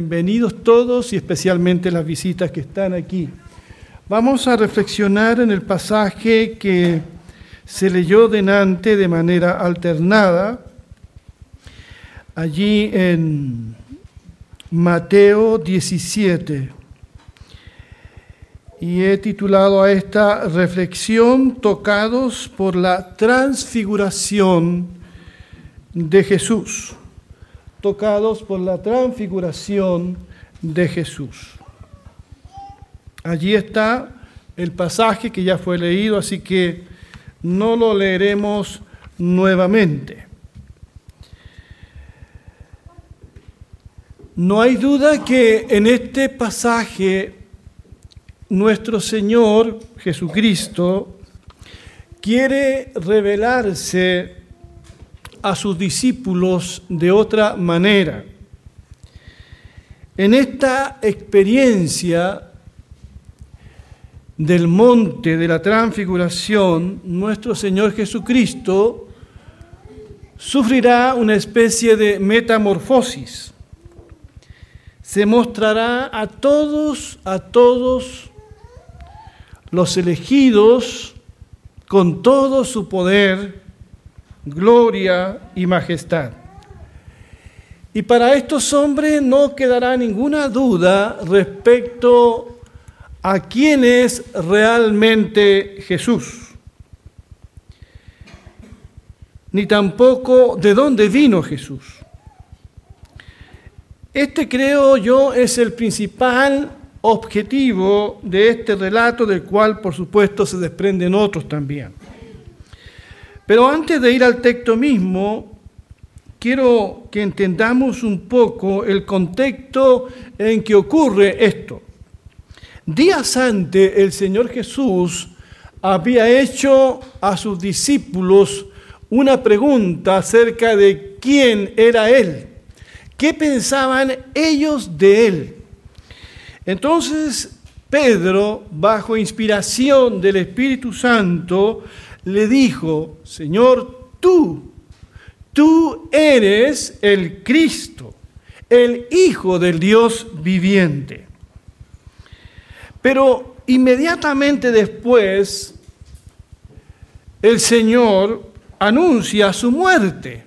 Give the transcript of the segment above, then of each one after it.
Bienvenidos todos y especialmente las visitas que están aquí. Vamos a reflexionar en el pasaje que se leyó denante de manera alternada, allí en Mateo 17. Y he titulado a esta reflexión Tocados por la transfiguración de Jesús tocados por la transfiguración de Jesús. Allí está el pasaje que ya fue leído, así que no lo leeremos nuevamente. No hay duda que en este pasaje nuestro Señor Jesucristo quiere revelarse a sus discípulos de otra manera. En esta experiencia del monte de la transfiguración, nuestro Señor Jesucristo sufrirá una especie de metamorfosis. Se mostrará a todos, a todos los elegidos con todo su poder gloria y majestad. Y para estos hombres no quedará ninguna duda respecto a quién es realmente Jesús, ni tampoco de dónde vino Jesús. Este creo yo es el principal objetivo de este relato, del cual por supuesto se desprenden otros también. Pero antes de ir al texto mismo, quiero que entendamos un poco el contexto en que ocurre esto. Días antes el Señor Jesús había hecho a sus discípulos una pregunta acerca de quién era Él, qué pensaban ellos de Él. Entonces Pedro, bajo inspiración del Espíritu Santo, le dijo, Señor, tú, tú eres el Cristo, el Hijo del Dios viviente. Pero inmediatamente después, el Señor anuncia su muerte.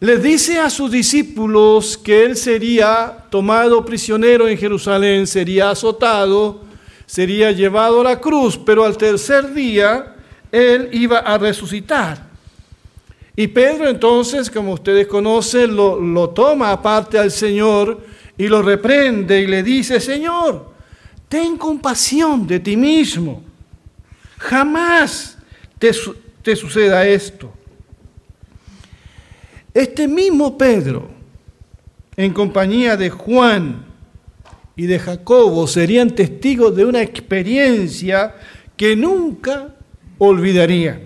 Les dice a sus discípulos que Él sería tomado prisionero en Jerusalén, sería azotado, sería llevado a la cruz, pero al tercer día él iba a resucitar. Y Pedro entonces, como ustedes conocen, lo, lo toma aparte al Señor y lo reprende y le dice, Señor, ten compasión de ti mismo. Jamás te, te suceda esto. Este mismo Pedro, en compañía de Juan, y de Jacobo serían testigos de una experiencia que nunca olvidarían.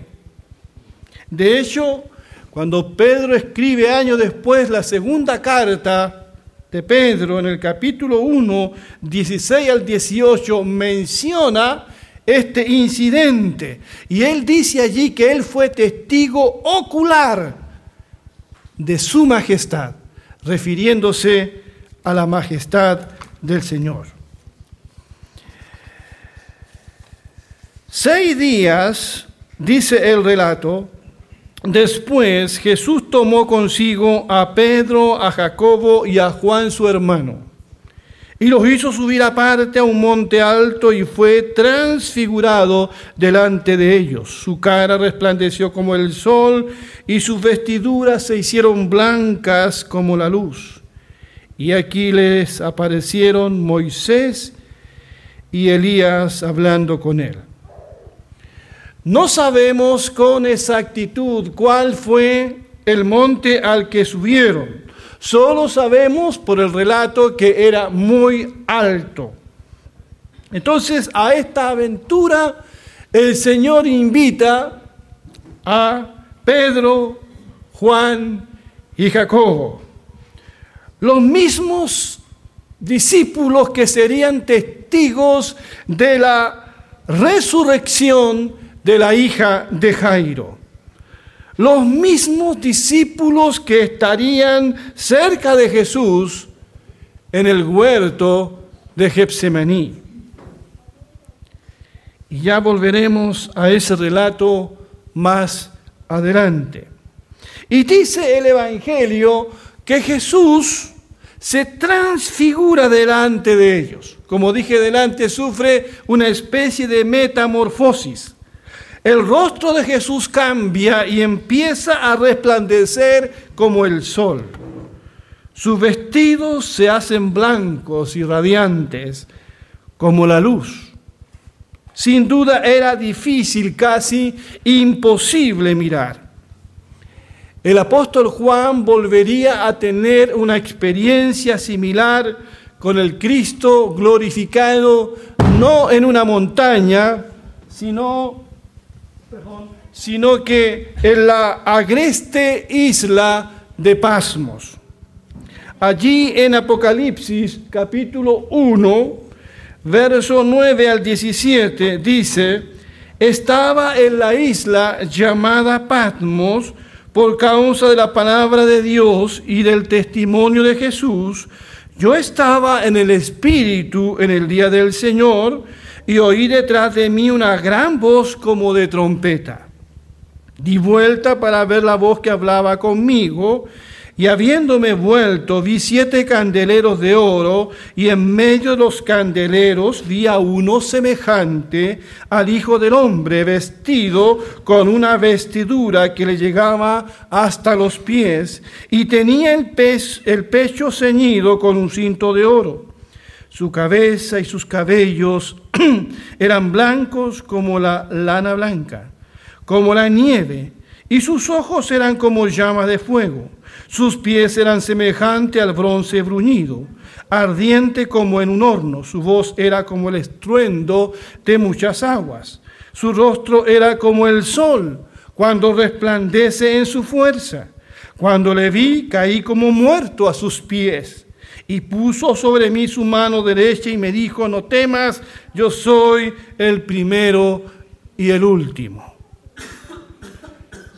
De hecho, cuando Pedro escribe años después la segunda carta de Pedro en el capítulo 1, 16 al 18, menciona este incidente. Y él dice allí que él fue testigo ocular de su majestad, refiriéndose a la majestad del Señor. Seis días, dice el relato, después Jesús tomó consigo a Pedro, a Jacobo y a Juan su hermano, y los hizo subir aparte a un monte alto y fue transfigurado delante de ellos. Su cara resplandeció como el sol y sus vestiduras se hicieron blancas como la luz. Y aquí les aparecieron Moisés y Elías hablando con él. No sabemos con exactitud cuál fue el monte al que subieron. Solo sabemos por el relato que era muy alto. Entonces a esta aventura el Señor invita a Pedro, Juan y Jacobo los mismos discípulos que serían testigos de la resurrección de la hija de Jairo. los mismos discípulos que estarían cerca de Jesús en el huerto de Getsemaní. Y ya volveremos a ese relato más adelante. Y dice el Evangelio que Jesús se transfigura delante de ellos. Como dije delante, sufre una especie de metamorfosis. El rostro de Jesús cambia y empieza a resplandecer como el sol. Sus vestidos se hacen blancos y radiantes como la luz. Sin duda era difícil, casi imposible mirar. El apóstol Juan volvería a tener una experiencia similar con el Cristo glorificado, no en una montaña, sino, sino que en la agreste isla de Pasmos. Allí en Apocalipsis capítulo 1, verso 9 al 17, dice, estaba en la isla llamada Patmos, por causa de la palabra de Dios y del testimonio de Jesús, yo estaba en el Espíritu en el día del Señor y oí detrás de mí una gran voz como de trompeta. Di vuelta para ver la voz que hablaba conmigo y habiéndome vuelto, vi siete candeleros de oro, y en medio de los candeleros vi a uno semejante al Hijo del Hombre, vestido con una vestidura que le llegaba hasta los pies, y tenía el, el pecho ceñido con un cinto de oro. Su cabeza y sus cabellos eran blancos como la lana blanca, como la nieve, y sus ojos eran como llamas de fuego sus pies eran semejantes al bronce bruñido, ardiente como en un horno. Su voz era como el estruendo de muchas aguas. Su rostro era como el sol cuando resplandece en su fuerza. Cuando le vi, caí como muerto a sus pies. Y puso sobre mí su mano derecha y me dijo, no temas, yo soy el primero y el último.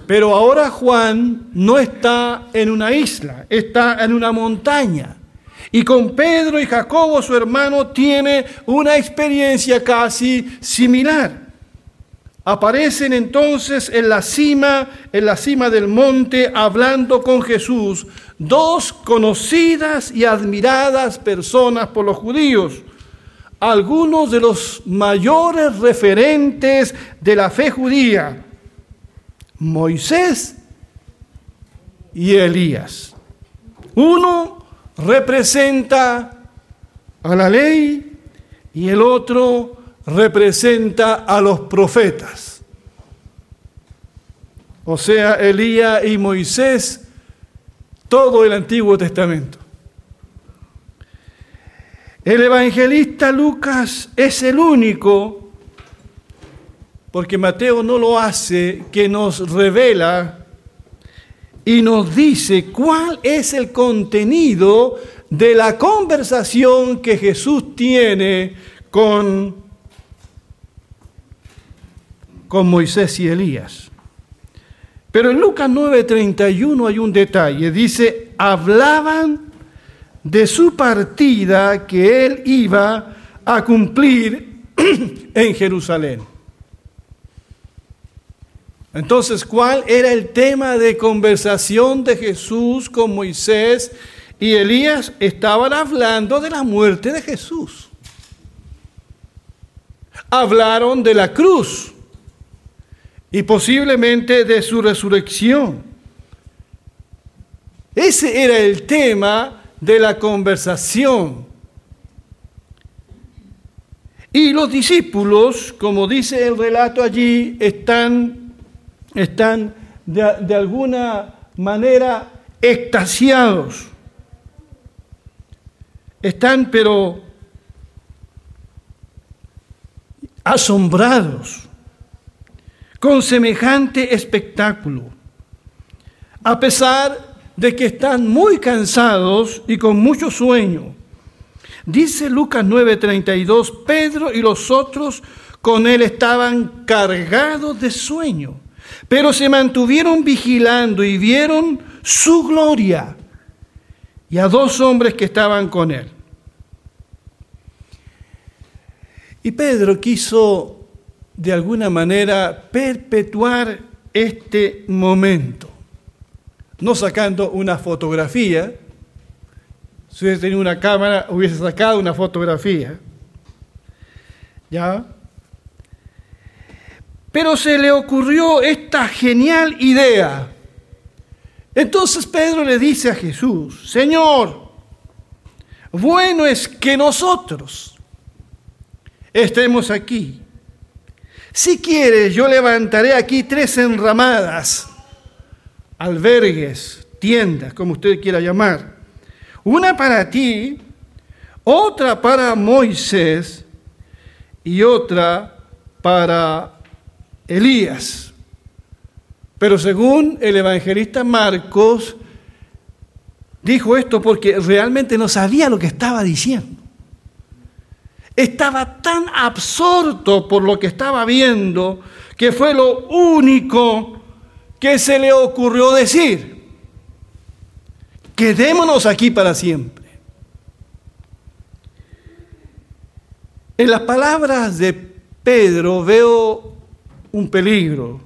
Pero ahora Juan no está en una isla, está en una montaña. Y con Pedro y Jacobo, su hermano, tiene una experiencia casi similar. Aparecen entonces en la cima, en la cima del monte, hablando con Jesús, dos conocidas y admiradas personas por los judíos, algunos de los mayores referentes de la fe judía, Moisés y Elías. Uno representa a la ley y el otro representa a los profetas. O sea, Elías y Moisés, todo el Antiguo Testamento. El evangelista Lucas es el único porque Mateo no lo hace, que nos revela y nos dice cuál es el contenido de la conversación que Jesús tiene con, con Moisés y Elías. Pero en Lucas 9:31 hay un detalle. Dice, hablaban de su partida que él iba a cumplir en Jerusalén. Entonces, ¿cuál era el tema de conversación de Jesús con Moisés y Elías? Estaban hablando de la muerte de Jesús. Hablaron de la cruz y posiblemente de su resurrección. Ese era el tema de la conversación. Y los discípulos, como dice el relato allí, están están de, alguna manera extasiados. Están pero asombrados con semejante espectáculo. A pesar de que están muy cansados y con mucho sueño. Dice Lucas 9:32, Pedro y los otros con él estaban cargados de sueño pero se mantuvieron vigilando y vieron su gloria y a dos hombres que estaban con él. Y Pedro quiso de alguna manera perpetuar este momento, no sacando una fotografía, si hubiese tenido una cámara hubiese sacado una fotografía, ¿ya? Pero se le ocurrió esta genial idea. Entonces Pedro le dice a Jesús, Señor, bueno es que nosotros estemos aquí. Si quieres, yo levantaré aquí tres enramadas, albergues, tiendas, como usted quiera llamar. Una para ti, otra para Moisés y otra para Elías. Pero según el evangelista Marcos, dijo esto porque realmente no sabía lo que estaba diciendo. Estaba tan absorto por lo que estaba viendo que fue lo único que se le ocurrió decir. Quedémonos aquí para siempre. En las palabras de Pedro veo un peligro.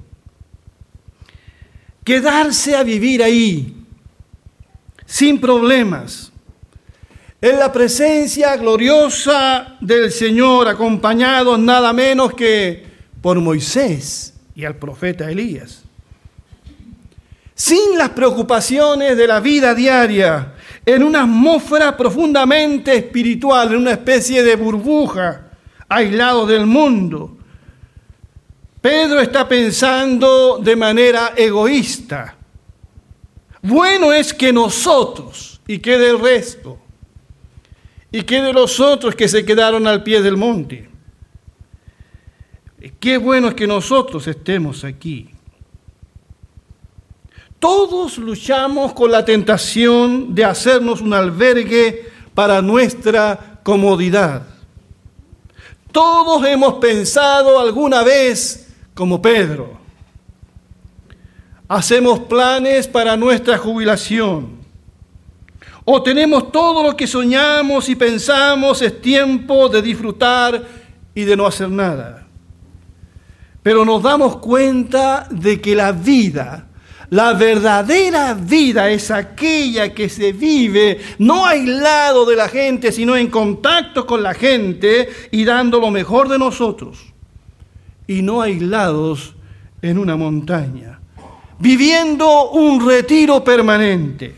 Quedarse a vivir ahí, sin problemas, en la presencia gloriosa del Señor, acompañado nada menos que por Moisés y al profeta Elías. Sin las preocupaciones de la vida diaria, en una atmósfera profundamente espiritual, en una especie de burbuja, aislado del mundo, Pedro está pensando de manera egoísta. Bueno es que nosotros, y que del resto, y que de los otros que se quedaron al pie del monte. Qué bueno es que nosotros estemos aquí. Todos luchamos con la tentación de hacernos un albergue para nuestra comodidad. Todos hemos pensado alguna vez como Pedro. Hacemos planes para nuestra jubilación. O tenemos todo lo que soñamos y pensamos, es tiempo de disfrutar y de no hacer nada. Pero nos damos cuenta de que la vida, la verdadera vida es aquella que se vive no aislado de la gente, sino en contacto con la gente y dando lo mejor de nosotros y no aislados en una montaña, viviendo un retiro permanente.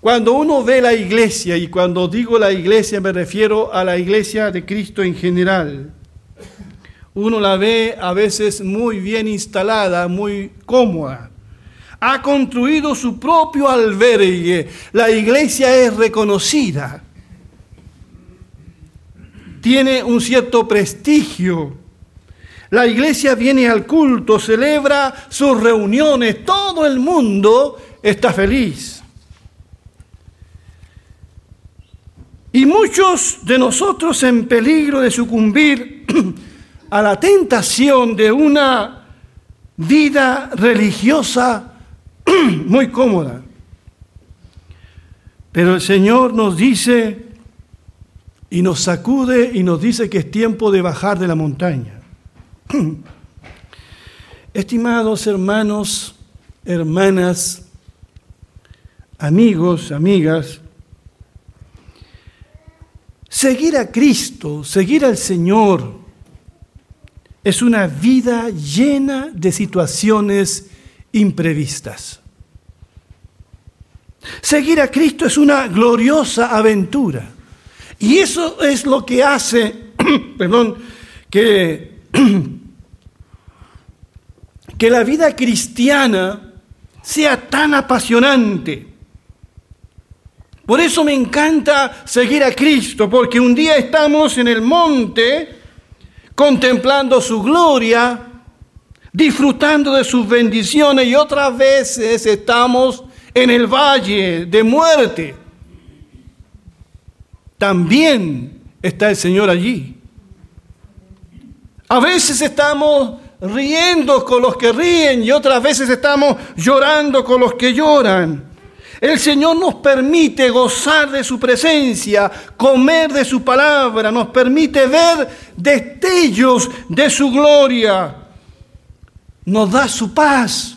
Cuando uno ve la iglesia, y cuando digo la iglesia me refiero a la iglesia de Cristo en general, uno la ve a veces muy bien instalada, muy cómoda. Ha construido su propio albergue. La iglesia es reconocida. Tiene un cierto prestigio la iglesia viene al culto, celebra sus reuniones, todo el mundo está feliz. Y muchos de nosotros en peligro de sucumbir a la tentación de una vida religiosa muy cómoda. Pero el Señor nos dice y nos sacude y nos dice que es tiempo de bajar de la montaña. Estimados hermanos, hermanas, amigos, amigas, seguir a Cristo, seguir al Señor, es una vida llena de situaciones imprevistas. Seguir a Cristo es una gloriosa aventura. Y eso es lo que hace, perdón, que que la vida cristiana sea tan apasionante. Por eso me encanta seguir a Cristo, porque un día estamos en el monte contemplando su gloria, disfrutando de sus bendiciones y otras veces estamos en el valle de muerte. También está el Señor allí. A veces estamos riendo con los que ríen y otras veces estamos llorando con los que lloran. El Señor nos permite gozar de su presencia, comer de su palabra, nos permite ver destellos de su gloria. Nos da su paz,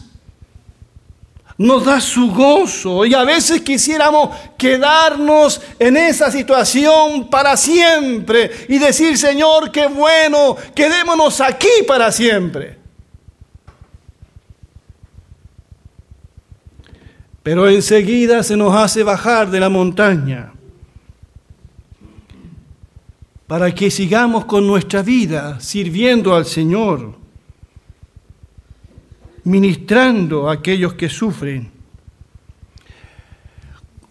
nos da su gozo y a veces quisiéramos quedarnos en esa situación para siempre y decir, Señor, qué bueno, quedémonos aquí para siempre. Pero enseguida se nos hace bajar de la montaña para que sigamos con nuestra vida sirviendo al Señor, ministrando a aquellos que sufren.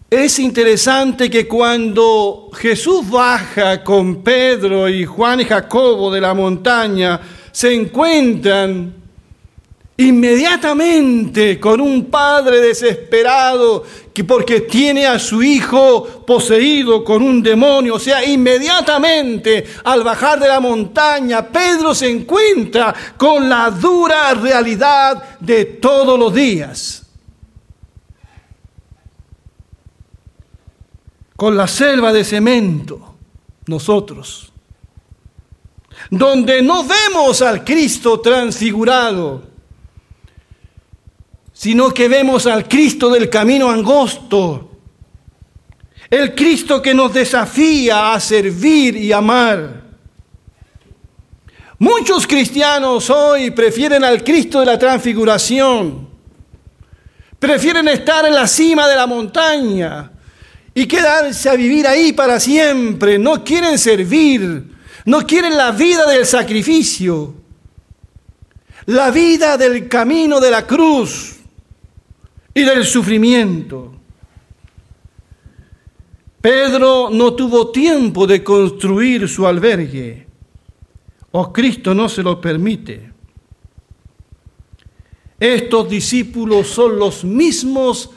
Es interesante que cuando Jesús baja con Pedro y Juan y Jacobo de la montaña, se encuentran Inmediatamente con un padre desesperado que porque tiene a su hijo poseído con un demonio, o sea, inmediatamente al bajar de la montaña, Pedro se encuentra con la dura realidad de todos los días. Con la selva de cemento, nosotros, donde no vemos al Cristo transfigurado, sino que vemos al Cristo del camino angosto, el Cristo que nos desafía a servir y amar. Muchos cristianos hoy prefieren al Cristo de la transfiguración, prefieren estar en la cima de la montaña y quedarse a vivir ahí para siempre, no quieren servir, no quieren la vida del sacrificio, la vida del camino de la cruz y del sufrimiento. Pedro no tuvo tiempo de construir su albergue, o Cristo no se lo permite. Estos discípulos son los mismos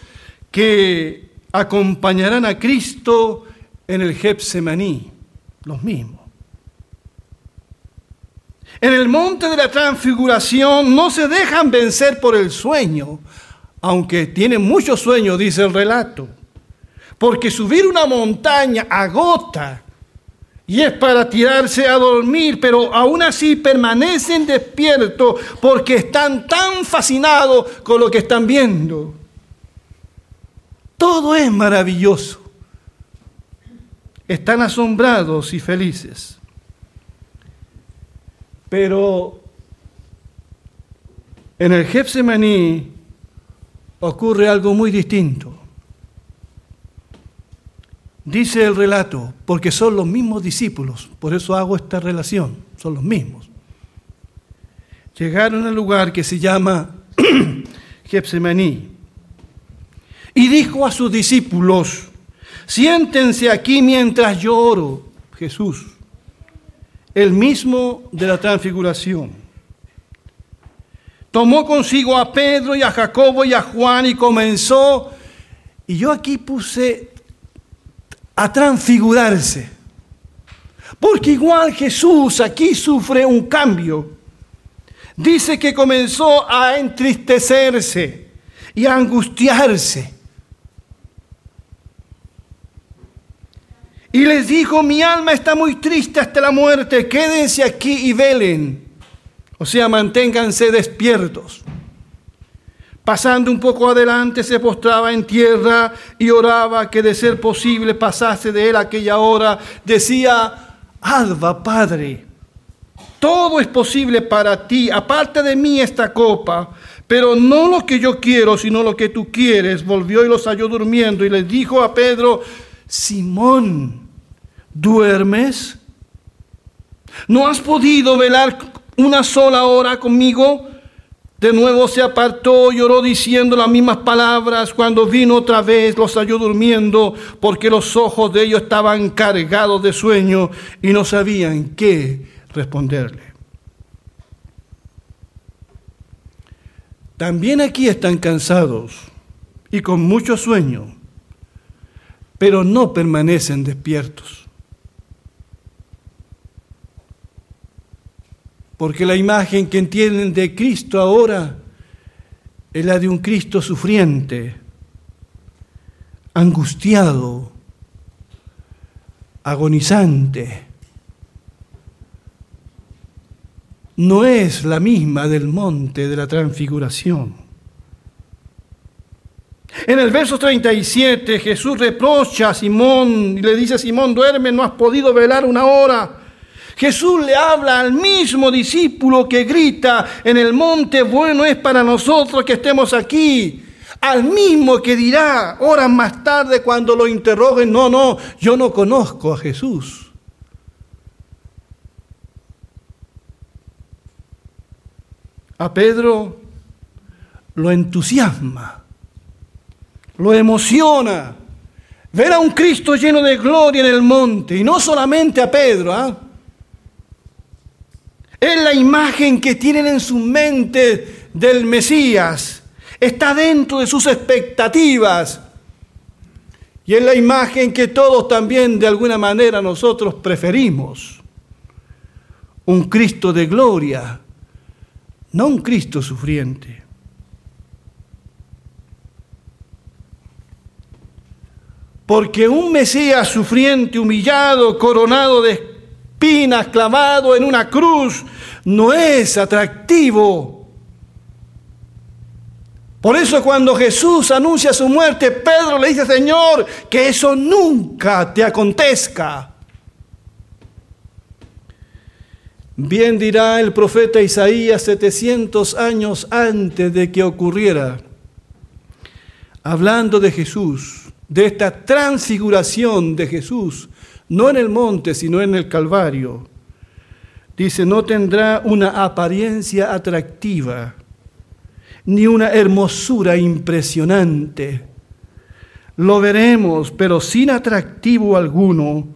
que acompañarán a Cristo en el Getsemaní, los mismos. En el monte de la transfiguración no se dejan vencer por el sueño, aunque tiene mucho sueño, dice el relato, porque subir una montaña agota y es para tirarse a dormir, pero aún así permanecen despiertos porque están tan fascinados con lo que están viendo. Todo es maravilloso. Están asombrados y felices. Pero en el Getsemaní ocurre algo muy distinto. Dice el relato, porque son los mismos discípulos, por eso hago esta relación, son los mismos. Llegaron al lugar que se llama Getsemaní y dijo a sus discípulos, siéntense aquí mientras yo oro, Jesús, el mismo de la transfiguración tomó consigo a Pedro y a Jacobo y a Juan y comenzó, y yo aquí puse a transfigurarse. Porque igual Jesús aquí sufre un cambio. Dice que comenzó a entristecerse y a angustiarse. Y les dijo, mi alma está muy triste hasta la muerte, quédense aquí y velen. O sea, manténganse despiertos. Pasando un poco adelante, se postraba en tierra y oraba que de ser posible pasase de él aquella hora. Decía, Alba, Padre, todo es posible para ti, aparte de mí esta copa, pero no lo que yo quiero, sino lo que tú quieres. Volvió y los halló durmiendo y les dijo a Pedro, Simón, ¿duermes? ¿No has podido velar una sola hora conmigo. De nuevo se apartó, lloró diciendo las mismas palabras. Cuando vino otra vez, los halló durmiendo, porque los ojos de ellos estaban cargados de sueño y no sabían qué responderle. También aquí están cansados y con mucho sueño, pero no permanecen despiertos. Porque la imagen que entienden de Cristo ahora es la de un Cristo sufriente, angustiado, agonizante. No es la misma del monte de la transfiguración. En el verso 37 Jesús reprocha a Simón y le dice, Simón, duerme, no has podido velar una hora. Jesús le habla al mismo discípulo que grita, en el monte bueno es para nosotros que estemos aquí. Al mismo que dirá horas más tarde cuando lo interroguen, no, no, yo no conozco a Jesús. A Pedro lo entusiasma, lo emociona ver a un Cristo lleno de gloria en el monte, y no solamente a Pedro, ¿ah? Es la imagen que tienen en su mente del Mesías. Está dentro de sus expectativas. Y es la imagen que todos también de alguna manera nosotros preferimos. Un Cristo de gloria, no un Cristo sufriente. Porque un Mesías sufriente, humillado, coronado de espinas, clavado en una cruz, no es atractivo. Por eso cuando Jesús anuncia su muerte, Pedro le dice, Señor, que eso nunca te acontezca. Bien dirá el profeta Isaías 700 años antes de que ocurriera, hablando de Jesús, de esta transfiguración de Jesús, no en el monte, sino en el Calvario. Dice, no tendrá una apariencia atractiva, ni una hermosura impresionante. Lo veremos, pero sin atractivo alguno,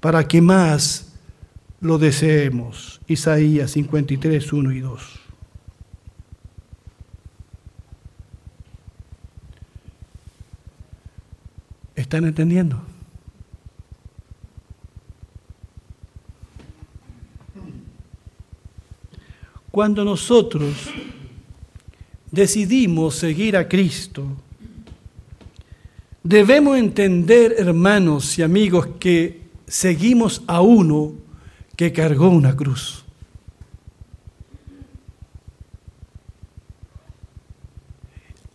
para que más lo deseemos. Isaías 53, 1 y 2. ¿Están entendiendo? Cuando nosotros decidimos seguir a Cristo, debemos entender, hermanos y amigos, que seguimos a uno que cargó una cruz.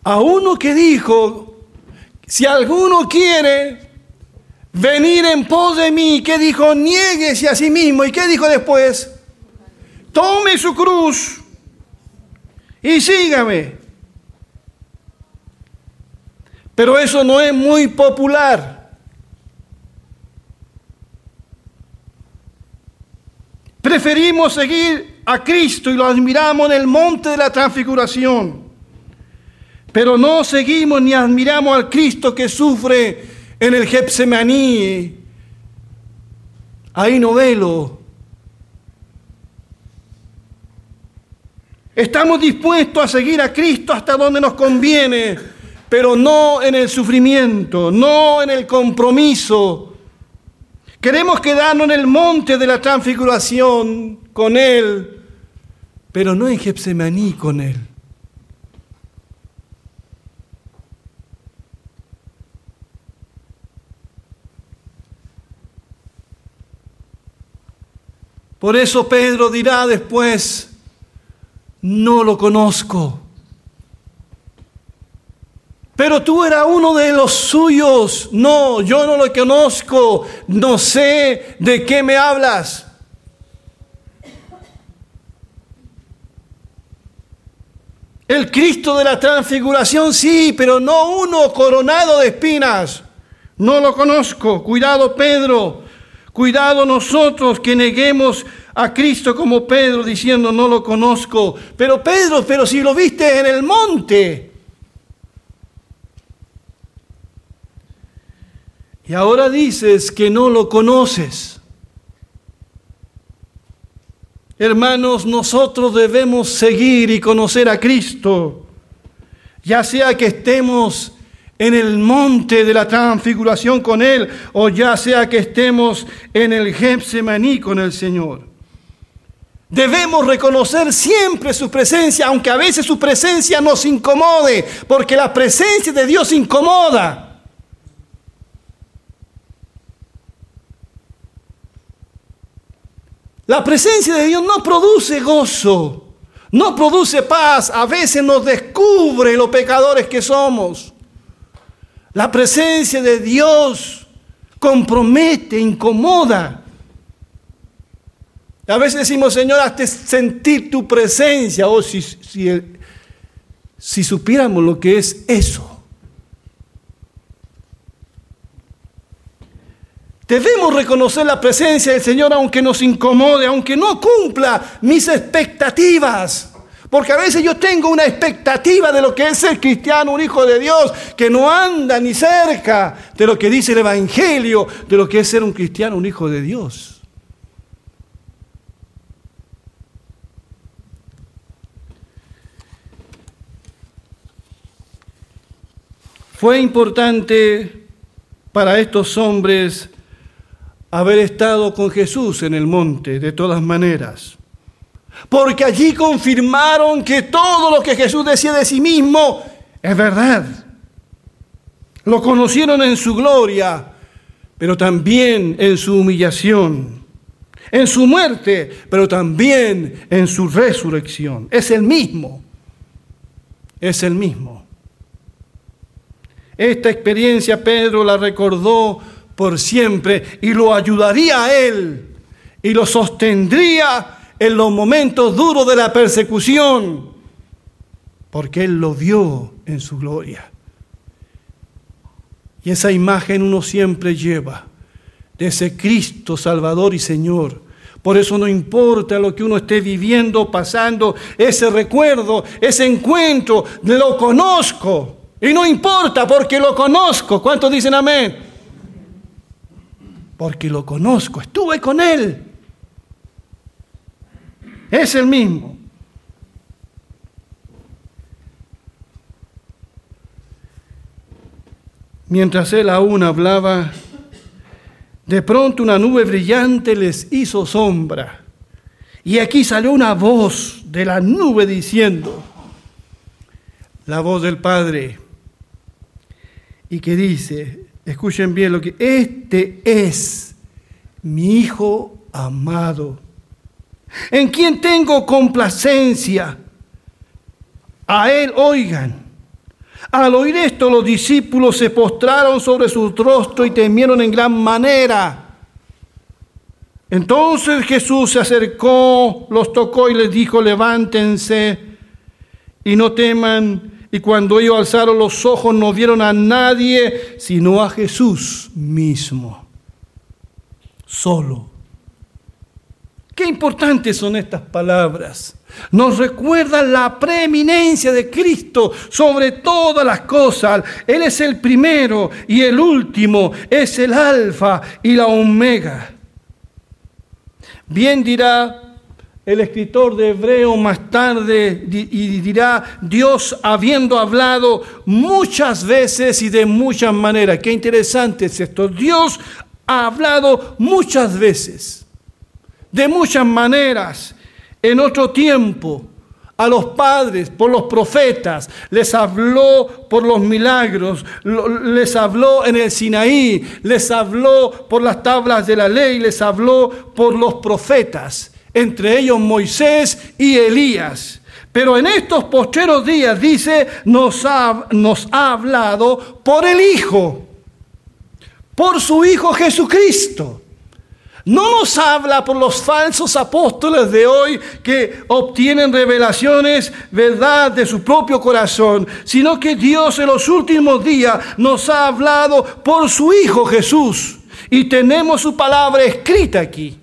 A uno que dijo, si alguno quiere venir en pos de mí, que dijo, niéguese a sí mismo. ¿Y qué dijo después? Tome su cruz y sígame. Pero eso no es muy popular. Preferimos seguir a Cristo y lo admiramos en el monte de la transfiguración. Pero no seguimos ni admiramos al Cristo que sufre en el Getsemaní. Ahí no velo Estamos dispuestos a seguir a Cristo hasta donde nos conviene, pero no en el sufrimiento, no en el compromiso. Queremos quedarnos en el monte de la transfiguración con Él, pero no en Getsemaní con Él. Por eso Pedro dirá después, no lo conozco. Pero tú eras uno de los suyos. No, yo no lo conozco. No sé de qué me hablas. El Cristo de la transfiguración, sí, pero no uno coronado de espinas. No lo conozco. Cuidado, Pedro. Cuidado nosotros que neguemos a Cristo como Pedro diciendo, no lo conozco. Pero Pedro, pero si lo viste en el monte. Y ahora dices que no lo conoces. Hermanos, nosotros debemos seguir y conocer a Cristo, ya sea que estemos en el monte de la transfiguración con Él, o ya sea que estemos en el Getsemaní con el Señor. Debemos reconocer siempre su presencia, aunque a veces su presencia nos incomode, porque la presencia de Dios incomoda. La presencia de Dios no produce gozo, no produce paz, a veces nos descubre los pecadores que somos. La presencia de Dios compromete, incomoda. A veces decimos, Señor, hazte sentir tu presencia. O oh, si, si supiéramos lo que es eso. Debemos reconocer la presencia del Señor aunque nos incomode, aunque no cumpla mis expectativas. Porque a veces yo tengo una expectativa de lo que es ser cristiano, un hijo de Dios, que no anda ni cerca de lo que dice el Evangelio, de lo que es ser un cristiano, un hijo de Dios. Fue importante para estos hombres haber estado con Jesús en el monte, de todas maneras. Porque allí confirmaron que todo lo que Jesús decía de sí mismo es verdad. Lo conocieron en su gloria, pero también en su humillación, en su muerte, pero también en su resurrección. Es el mismo, es el mismo. Esta experiencia Pedro la recordó por siempre y lo ayudaría a él y lo sostendría en los momentos duros de la persecución, porque él lo vio en su gloria. Y esa imagen uno siempre lleva de ese Cristo Salvador y Señor. Por eso no importa lo que uno esté viviendo, pasando, ese recuerdo, ese encuentro, lo conozco y no importa porque lo conozco. ¿Cuántos dicen amén? Porque lo conozco, estuve con Él. Es el mismo. Mientras él aún hablaba, de pronto una nube brillante les hizo sombra. Y aquí salió una voz de la nube diciendo, la voz del Padre, y que dice, escuchen bien lo que, este es mi Hijo amado, en quien tengo complacencia. A él oigan. Al oír esto, los discípulos se postraron sobre su rostro y temieron en gran manera. Entonces Jesús se acercó, los tocó y les dijo, levántense y no teman. Y cuando ellos alzaron los ojos no vieron a nadie sino a Jesús mismo, solo. Qué importantes son estas palabras. Nos recuerdan la preeminencia de Cristo sobre todas las cosas. Él es el primero y el último, es el alfa y la omega. Bien dirá el escritor de Hebreo más tarde dirá, Dios habiendo hablado muchas veces y de muchas maneras. Qué interesante es esto. Dios ha hablado muchas veces, de muchas maneras, en otro tiempo. A los padres, por los profetas, les habló por los milagros, les habló en el Sinaí, les habló por las tablas de la ley, les habló por los profetas entre ellos Moisés y Elías. Pero en estos postreros días, dice, nos ha, nos ha hablado por el Hijo, por su Hijo Jesucristo. No nos habla por los falsos apóstoles de hoy que obtienen revelaciones, verdad de su propio corazón, sino que Dios en los últimos días nos ha hablado por su Hijo Jesús. Y tenemos su palabra escrita aquí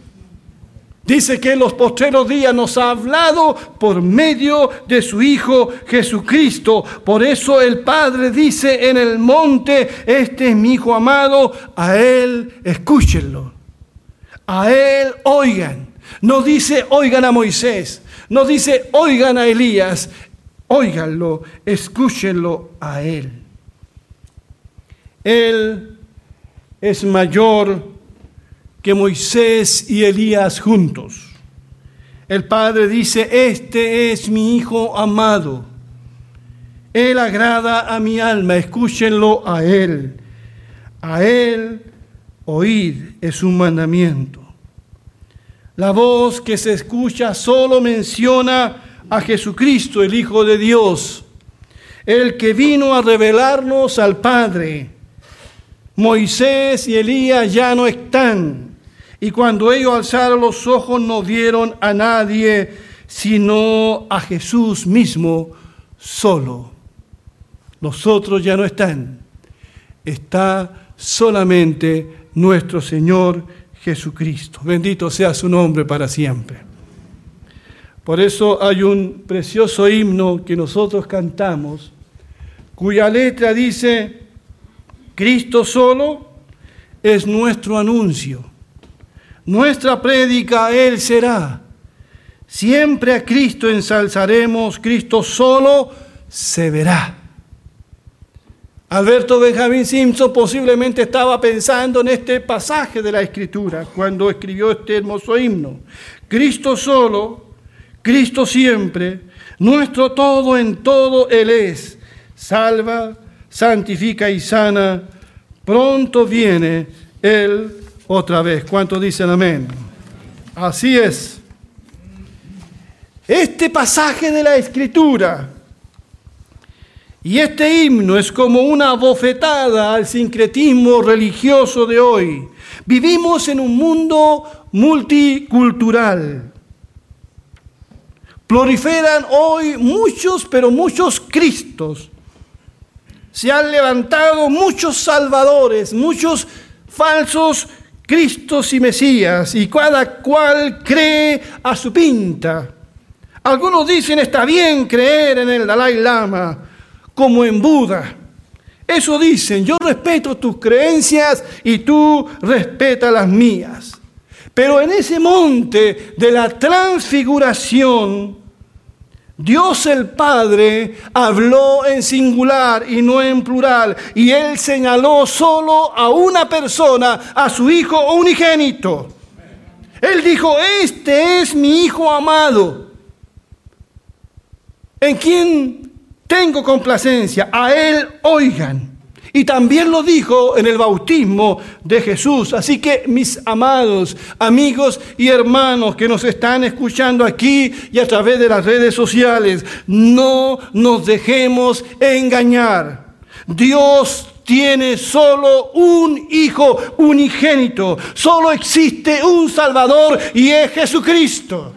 Dice que en los postreros días nos ha hablado por medio de su Hijo Jesucristo. Por eso el Padre dice en el monte, este es mi Hijo amado, a Él escúchenlo. A Él oigan. No dice oigan a Moisés, no dice oigan a Elías, óiganlo, escúchenlo a Él. Él es mayor que Moisés y Elías juntos. El Padre dice, este es mi Hijo amado. Él agrada a mi alma, escúchenlo a Él. A Él oír es un mandamiento. La voz que se escucha solo menciona a Jesucristo, el Hijo de Dios, el que vino a revelarnos al Padre. Moisés y Elías ya no están. Y cuando ellos alzaron los ojos no vieron a nadie, sino a Jesús mismo solo. Los otros ya no están. Está solamente nuestro Señor Jesucristo. Bendito sea su nombre para siempre. Por eso hay un precioso himno que nosotros cantamos, cuya letra dice, Cristo solo es nuestro anuncio nuestra prédica Él será. Siempre a Cristo ensalzaremos, Cristo solo se verá. Alberto Benjamin Simpson posiblemente estaba pensando en este pasaje de la Escritura cuando escribió este hermoso himno. Cristo solo, Cristo siempre, nuestro todo en todo Él es. Salva, santifica y sana. Pronto viene Él otra vez. ¿Cuántos dicen amén? Así es. Este pasaje de la escritura y este himno es como una bofetada al sincretismo religioso de hoy. Vivimos en un mundo multicultural. Proliferan hoy muchos, pero muchos Cristos. Se han levantado muchos salvadores, muchos falsos Cristos y Mesías, y cada cual cree a su pinta. Algunos dicen está bien creer en el Dalai Lama, como en Buda. Eso dicen, yo respeto tus creencias y tú respetas las mías. Pero en ese monte de la transfiguración, Dios el Padre habló en singular y no en plural, y él señaló solo a una persona, a su Hijo unigénito. Él dijo, este es mi Hijo amado, en quien tengo complacencia, a él oigan. Y también lo dijo en el bautismo de Jesús. Así que mis amados amigos y hermanos que nos están escuchando aquí y a través de las redes sociales, no nos dejemos engañar. Dios tiene solo un hijo unigénito. Solo existe un Salvador y es Jesucristo.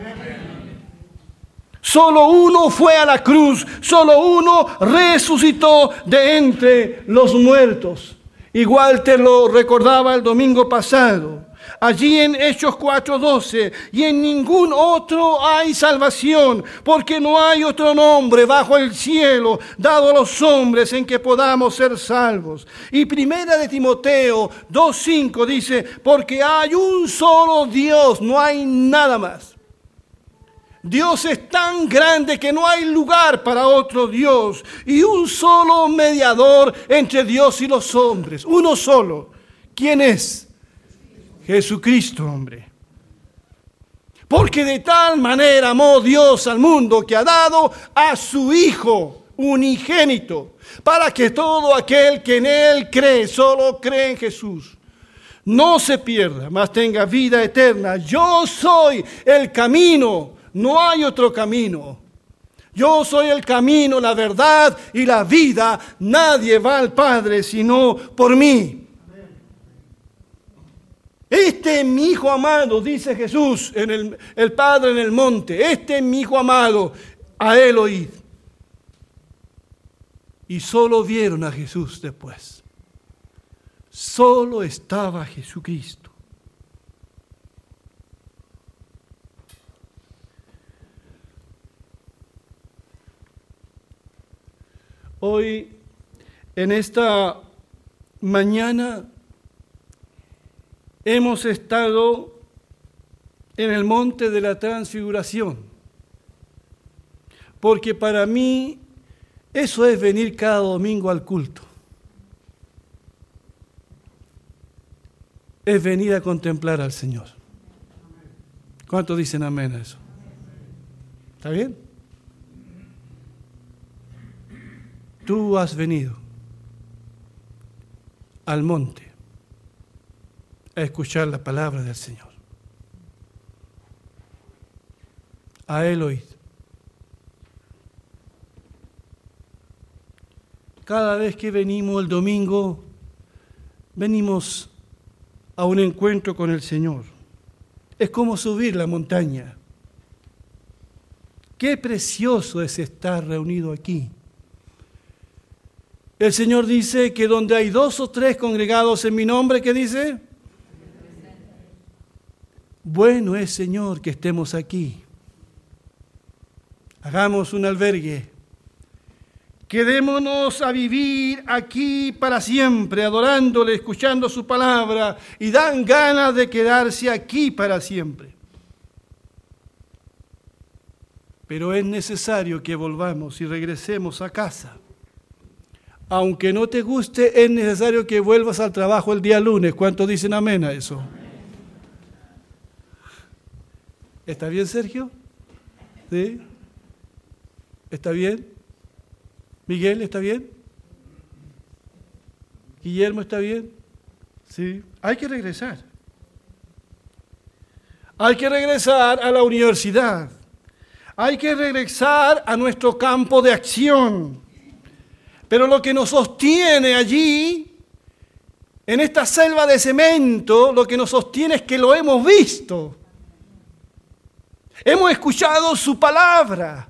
Solo uno fue a la cruz, solo uno resucitó de entre los muertos. Igual te lo recordaba el domingo pasado. Allí en Hechos 4:12, y en ningún otro hay salvación, porque no hay otro nombre bajo el cielo dado a los hombres en que podamos ser salvos. Y primera de Timoteo 2:5 dice, porque hay un solo Dios, no hay nada más. Dios es tan grande que no hay lugar para otro Dios y un solo mediador entre Dios y los hombres, uno solo. ¿Quién es? Jesucristo, hombre. Porque de tal manera amó Dios al mundo que ha dado a su Hijo unigénito, para que todo aquel que en Él cree, solo cree en Jesús, no se pierda, mas tenga vida eterna. Yo soy el camino, no hay otro camino. Yo soy el camino, la verdad y la vida. Nadie va al Padre sino por mí. Este es mi Hijo amado, dice Jesús, en el, el Padre en el monte. Este es mi Hijo amado, a Él oíd. Y solo vieron a Jesús después. Solo estaba Jesucristo. Hoy, en esta mañana, hemos estado en el monte de la transfiguración, porque para mí eso es venir cada domingo al culto. Es venir a contemplar al Señor. ¿Cuántos dicen amén a eso? ¿Está bien? Tú has venido al monte a escuchar la palabra del Señor. A Él oíd. Cada vez que venimos el domingo, venimos a un encuentro con el Señor. Es como subir la montaña. Qué precioso es estar reunido aquí. El Señor dice que donde hay dos o tres congregados en mi nombre, ¿qué dice? Bueno es, Señor, que estemos aquí. Hagamos un albergue. Quedémonos a vivir aquí para siempre, adorándole, escuchando su palabra, y dan ganas de quedarse aquí para siempre. Pero es necesario que volvamos y regresemos a casa aunque no te guste, es necesario que vuelvas al trabajo el día lunes. ¿Cuántos dicen amén a eso? ¿Está bien, Sergio? ¿Sí? ¿Está bien? ¿Miguel está bien? ¿Guillermo está bien? Sí. Hay que regresar. Hay que regresar a la universidad. Hay que regresar a nuestro campo de acción. Pero lo que nos sostiene allí, en esta selva de cemento, lo que nos sostiene es que lo hemos visto. Hemos escuchado su palabra.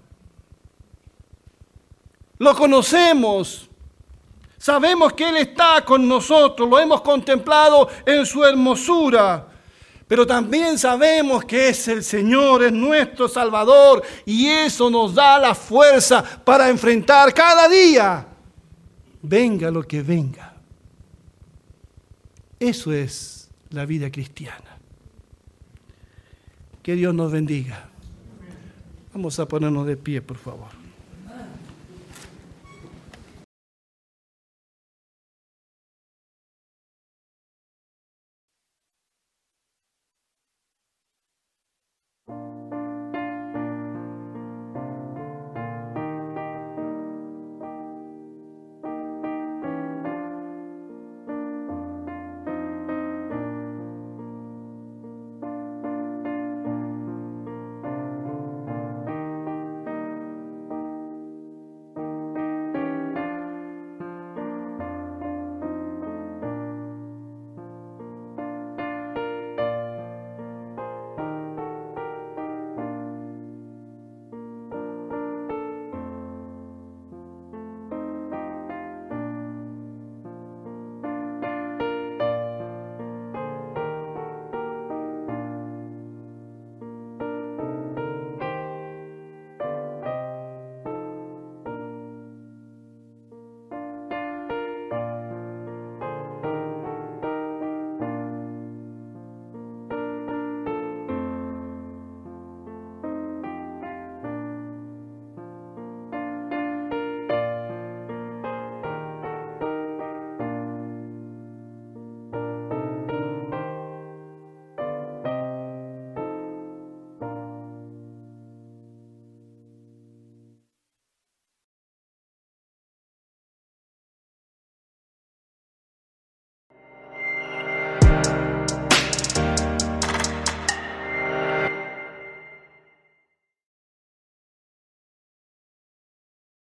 Lo conocemos. Sabemos que Él está con nosotros. Lo hemos contemplado en su hermosura. Pero también sabemos que es el Señor, es nuestro Salvador. Y eso nos da la fuerza para enfrentar cada día venga lo que venga. Eso es la vida cristiana. Que Dios nos bendiga. Vamos a ponernos de pie, por favor.